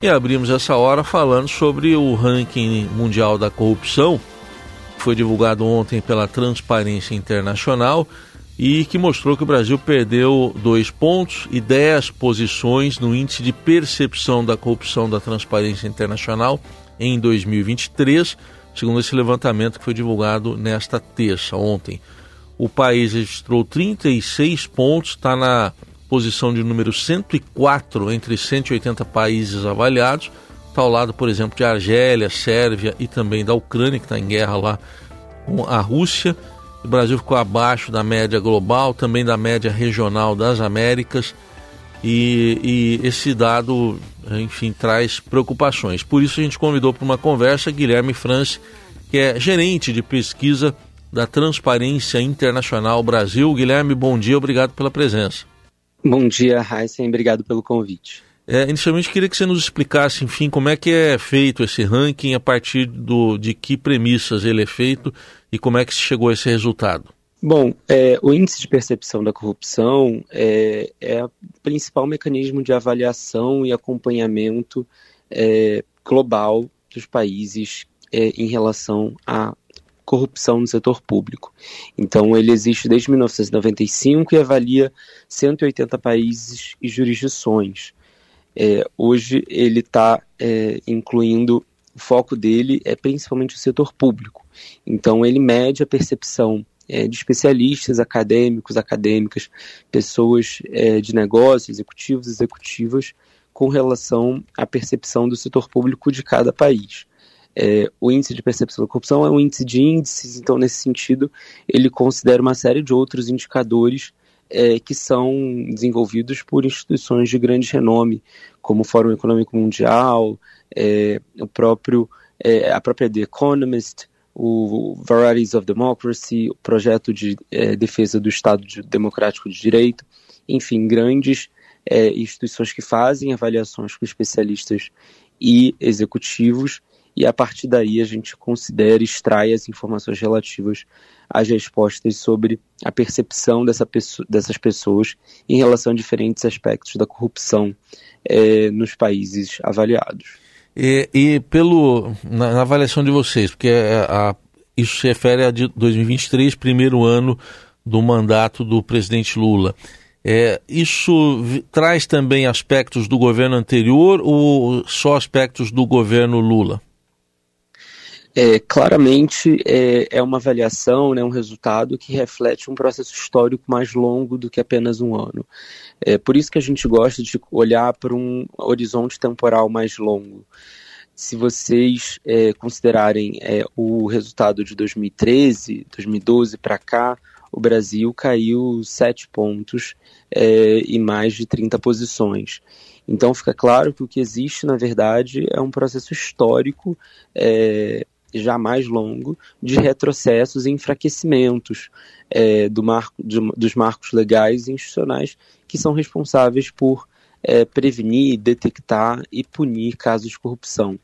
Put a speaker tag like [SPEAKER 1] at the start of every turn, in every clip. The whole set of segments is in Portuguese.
[SPEAKER 1] E abrimos essa hora falando sobre o ranking mundial da corrupção, que foi divulgado ontem pela Transparência Internacional e que mostrou que o Brasil perdeu dois pontos e dez posições no índice de percepção da corrupção da Transparência Internacional em 2023, segundo esse levantamento que foi divulgado nesta terça, ontem. O país registrou 36 pontos, está na posição de número 104 entre 180 países avaliados. Está ao lado, por exemplo, de Argélia, Sérvia e também da Ucrânia, que está em guerra lá com a Rússia. O Brasil ficou abaixo da média global, também da média regional das Américas. E, e esse dado, enfim, traz preocupações. Por isso a gente convidou para uma conversa Guilherme France, que é gerente de pesquisa da Transparência Internacional Brasil. Guilherme, bom dia, obrigado pela presença.
[SPEAKER 2] Bom dia, Heisen. Obrigado pelo convite.
[SPEAKER 1] É, inicialmente queria que você nos explicasse, enfim, como é que é feito esse ranking, a partir do, de que premissas ele é feito e como é que se chegou a esse resultado.
[SPEAKER 2] Bom, é, o índice de percepção da corrupção é, é o principal mecanismo de avaliação e acompanhamento é, global dos países é, em relação à corrupção no setor público. Então, ele existe desde 1995 e avalia 180 países e jurisdições. É, hoje, ele está é, incluindo, o foco dele é principalmente o setor público. Então, ele mede a percepção é, de especialistas, acadêmicos, acadêmicas, pessoas é, de negócios, executivos, executivas, com relação à percepção do setor público de cada país. É, o índice de percepção da corrupção é um índice de índices, então, nesse sentido, ele considera uma série de outros indicadores é, que são desenvolvidos por instituições de grande renome, como o Fórum Econômico Mundial, é, o próprio, é, a própria The Economist, o Varieties of Democracy, o projeto de é, defesa do Estado de, Democrático de Direito, enfim, grandes é, instituições que fazem avaliações com especialistas e executivos e a partir daí a gente considera, extrai as informações relativas às respostas sobre a percepção dessa pessoa, dessas pessoas em relação a diferentes aspectos da corrupção é, nos países avaliados.
[SPEAKER 1] E, e pelo na, na, avaliação de vocês, porque a, a, isso se refere a 2023, primeiro ano do mandato do presidente Lula. É, isso traz também aspectos do governo anterior ou só aspectos do governo Lula?
[SPEAKER 2] É, claramente é, é, uma avaliação, né, um resultado que reflete um processo histórico mais longo do que apenas um ano. É por isso que a gente gosta de olhar para um horizonte temporal mais longo. Se vocês é, considerarem é, o resultado de 2013, 2012 para cá, o Brasil caiu sete pontos é, e mais de 30 posições. Então fica claro que o que existe, na verdade, é um processo histórico é, já mais longo de retrocessos e enfraquecimentos é, do marco, de, dos marcos legais e institucionais que são responsáveis por é, prevenir, detectar e punir casos de corrupção.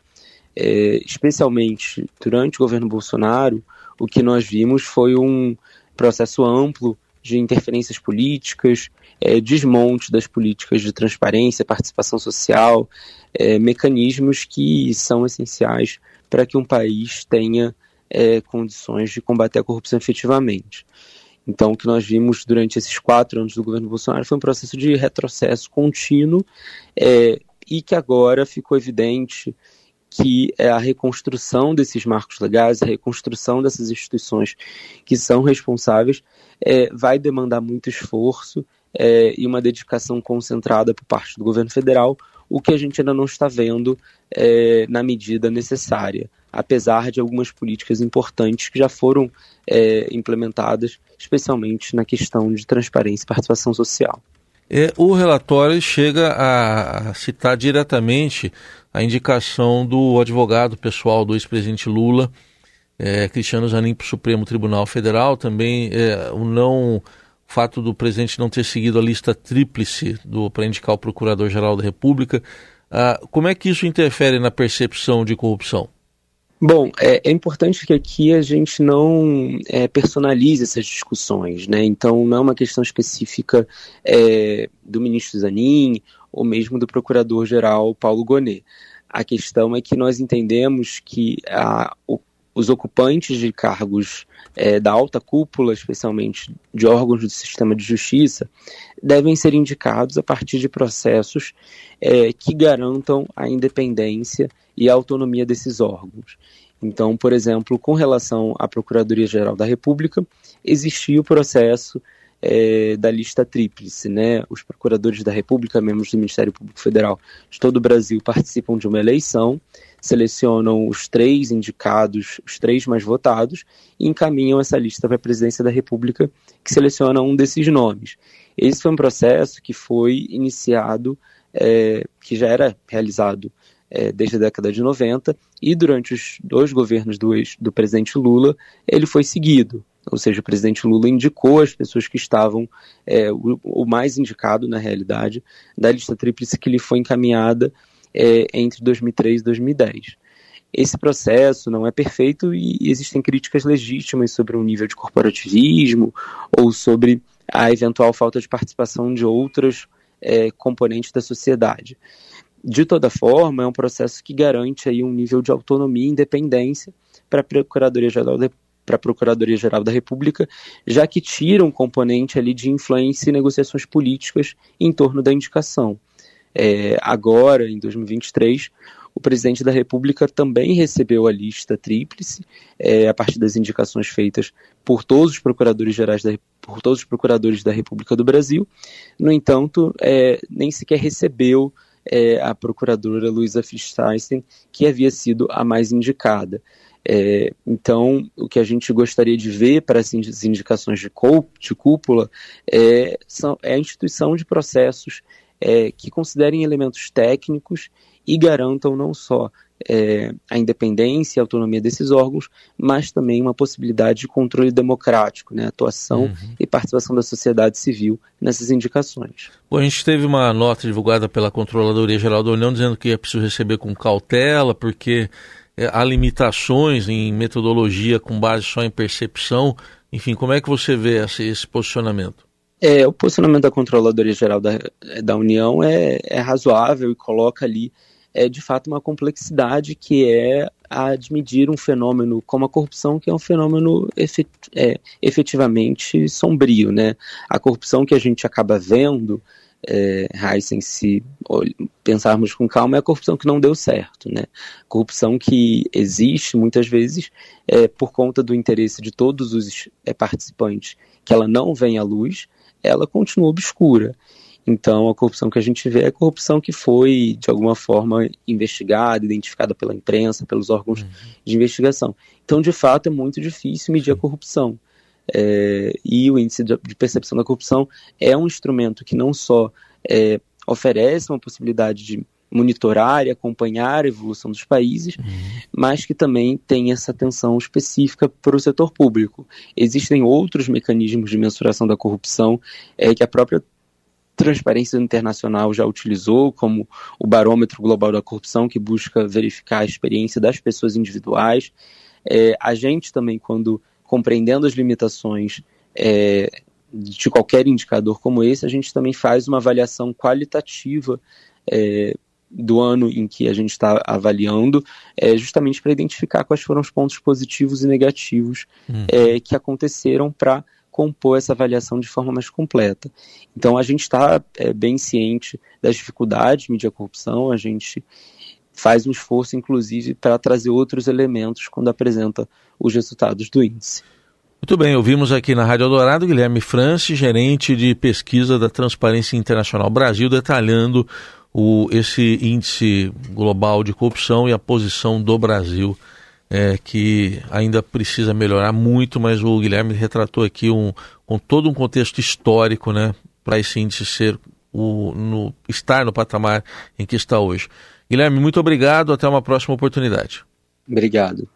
[SPEAKER 2] É, especialmente durante o governo Bolsonaro, o que nós vimos foi um processo amplo de interferências políticas, é, desmonte das políticas de transparência, participação social, é, mecanismos que são essenciais para que um país tenha é, condições de combater a corrupção efetivamente. Então, o que nós vimos durante esses quatro anos do governo Bolsonaro foi um processo de retrocesso contínuo é, e que agora ficou evidente que é a reconstrução desses marcos legais, a reconstrução dessas instituições que são responsáveis, é, vai demandar muito esforço é, e uma dedicação concentrada por parte do governo federal, o que a gente ainda não está vendo é, na medida necessária, apesar de algumas políticas importantes que já foram é, implementadas, especialmente na questão de transparência e participação social.
[SPEAKER 1] É, o relatório chega a citar diretamente a indicação do advogado pessoal do ex-presidente Lula, é, Cristiano Zanin, para o Supremo Tribunal Federal, também é, o não fato do presidente não ter seguido a lista tríplice para indicar o Procurador-Geral da República. Ah, como é que isso interfere na percepção de corrupção?
[SPEAKER 2] Bom, é, é, importante que aqui a gente não é, personalize essas discussões, né? Então não é uma questão específica é, do ministro Zanin ou mesmo do procurador-geral Paulo Gonet. A questão é que nós entendemos que a, o, os ocupantes de cargos é, da alta cúpula, especialmente de órgãos do sistema de justiça, devem ser indicados a partir de processos é, que garantam a independência e a autonomia desses órgãos. Então, por exemplo, com relação à Procuradoria-Geral da República, existia o processo é, da lista tríplice, né? Os procuradores da República, membros do Ministério Público Federal de todo o Brasil, participam de uma eleição, selecionam os três indicados, os três mais votados, e encaminham essa lista para a Presidência da República, que seleciona um desses nomes. Esse foi um processo que foi iniciado, é, que já era realizado é, desde a década de 90, e durante os dois governos do, ex, do presidente Lula, ele foi seguido ou seja, o presidente Lula indicou as pessoas que estavam, é, o, o, mais indicado, na realidade, da lista tríplice que lhe foi encaminhada é, entre 2003 e 2010. Esse processo não é perfeito e existem críticas legítimas sobre o nível de corporativismo ou sobre a eventual falta de participação de outras é, componentes da sociedade. De toda forma, é um processo que garante aí um nível de autonomia e independência para a Procuradoria-Geral para a Procuradoria-Geral da República, já que tira um componente ali de influência e negociações políticas em torno da indicação. É, agora, em 2023, o presidente da República também recebeu a lista tríplice, é, a partir das indicações feitas por todos os procuradores gerais da, por todos os procuradores da República do Brasil. No entanto, é, nem sequer recebeu é, a procuradora Luísa Fichtenstein, que havia sido a mais indicada. É, então, o que a gente gostaria de ver para essas indicações de, de cúpula é, são, é a instituição de processos é, que considerem elementos técnicos e garantam não só é, a independência e autonomia desses órgãos, mas também uma possibilidade de controle democrático, né, atuação uhum. e participação da sociedade civil nessas indicações.
[SPEAKER 1] Bom, a gente teve uma nota divulgada pela Controladoria Geral da União dizendo que é preciso receber com cautela, porque é, há limitações em metodologia com base só em percepção. Enfim, como é que você vê esse, esse posicionamento?
[SPEAKER 2] É, o posicionamento da Controladoria Geral da, da União é, é razoável e coloca ali, é, de fato, uma complexidade que é admitir um fenômeno como a corrupção, que é um fenômeno efet, é, efetivamente sombrio. Né? A corrupção que a gente acaba vendo é, se pensarmos com calma, é a corrupção que não deu certo. Né? Corrupção que existe muitas vezes é, por conta do interesse de todos os é, participantes, que ela não vem à luz, ela continua obscura. Então, a corrupção que a gente vê é a corrupção que foi, de alguma forma, investigada, identificada pela imprensa, pelos órgãos uhum. de investigação. Então, de fato, é muito difícil medir a corrupção. É, e o índice de percepção da corrupção é um instrumento que não só é, oferece uma possibilidade de monitorar e acompanhar a evolução dos países, uhum. mas que também tem essa atenção específica para o setor público. Existem outros mecanismos de mensuração da corrupção é, que a própria Transparência Internacional já utilizou, como o Barômetro Global da Corrupção, que busca verificar a experiência das pessoas individuais. É, a gente também, quando compreendendo as limitações é, de qualquer indicador como esse, a gente também faz uma avaliação qualitativa é, do ano em que a gente está avaliando, é, justamente para identificar quais foram os pontos positivos e negativos uhum. é, que aconteceram para compor essa avaliação de forma mais completa. Então, a gente está é, bem ciente das dificuldades de medir a corrupção, a gente faz um esforço, inclusive, para trazer outros elementos quando apresenta os resultados do índice.
[SPEAKER 1] Muito bem, ouvimos aqui na Rádio Eldorado Guilherme Franci, gerente de pesquisa da Transparência Internacional Brasil, detalhando o, esse índice global de corrupção e a posição do Brasil, é, que ainda precisa melhorar muito, mas o Guilherme retratou aqui um, com todo um contexto histórico né, para esse índice ser o, no, estar no patamar em que está hoje. Guilherme, muito obrigado. Até uma próxima oportunidade.
[SPEAKER 2] Obrigado.